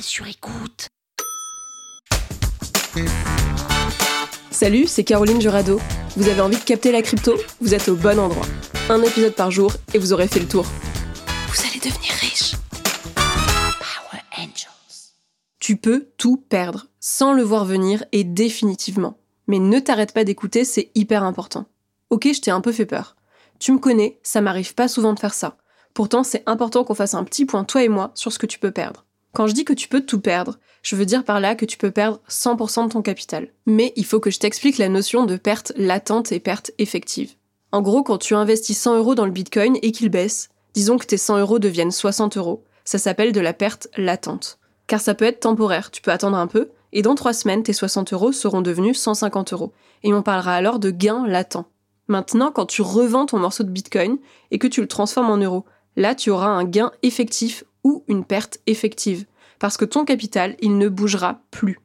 Sur écoute. Salut, c'est Caroline Jurado. Vous avez envie de capter la crypto? Vous êtes au bon endroit. Un épisode par jour et vous aurez fait le tour. Vous allez devenir riche. Power Angels. Tu peux tout perdre, sans le voir venir et définitivement. Mais ne t'arrête pas d'écouter, c'est hyper important. Ok, je t'ai un peu fait peur. Tu me connais, ça m'arrive pas souvent de faire ça. Pourtant, c'est important qu'on fasse un petit point, toi et moi, sur ce que tu peux perdre. Quand je dis que tu peux tout perdre, je veux dire par là que tu peux perdre 100% de ton capital. Mais il faut que je t'explique la notion de perte latente et perte effective. En gros, quand tu investis 100 euros dans le bitcoin et qu'il baisse, disons que tes 100 euros deviennent 60 euros, ça s'appelle de la perte latente. Car ça peut être temporaire, tu peux attendre un peu, et dans 3 semaines, tes 60 euros seront devenus 150 euros. Et on parlera alors de gain latent. Maintenant, quand tu revends ton morceau de bitcoin et que tu le transformes en euros, là tu auras un gain effectif ou une perte effective. Parce que ton capital, il ne bougera plus.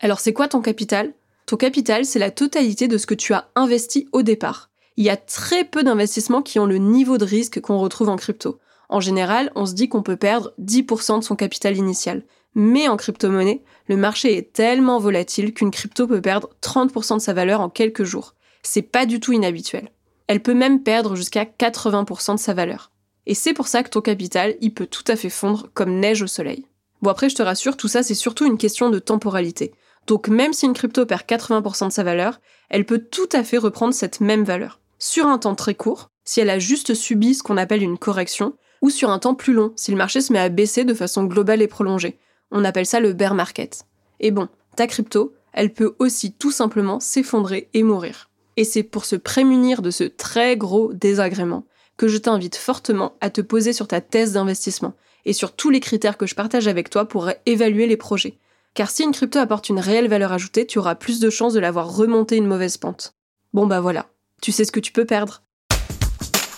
Alors c'est quoi ton capital? Ton capital, c'est la totalité de ce que tu as investi au départ. Il y a très peu d'investissements qui ont le niveau de risque qu'on retrouve en crypto. En général, on se dit qu'on peut perdre 10% de son capital initial. Mais en crypto-monnaie, le marché est tellement volatile qu'une crypto peut perdre 30% de sa valeur en quelques jours. C'est pas du tout inhabituel. Elle peut même perdre jusqu'à 80% de sa valeur. Et c'est pour ça que ton capital, il peut tout à fait fondre comme neige au soleil. Bon après, je te rassure, tout ça c'est surtout une question de temporalité. Donc même si une crypto perd 80% de sa valeur, elle peut tout à fait reprendre cette même valeur. Sur un temps très court, si elle a juste subi ce qu'on appelle une correction, ou sur un temps plus long, si le marché se met à baisser de façon globale et prolongée. On appelle ça le bear market. Et bon, ta crypto, elle peut aussi tout simplement s'effondrer et mourir. Et c'est pour se prémunir de ce très gros désagrément que je t'invite fortement à te poser sur ta thèse d'investissement et sur tous les critères que je partage avec toi pour évaluer les projets. Car si une crypto apporte une réelle valeur ajoutée, tu auras plus de chances de l'avoir remonté une mauvaise pente. Bon bah voilà, tu sais ce que tu peux perdre.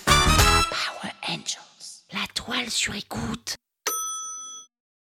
Power Angels. La toile sur écoute.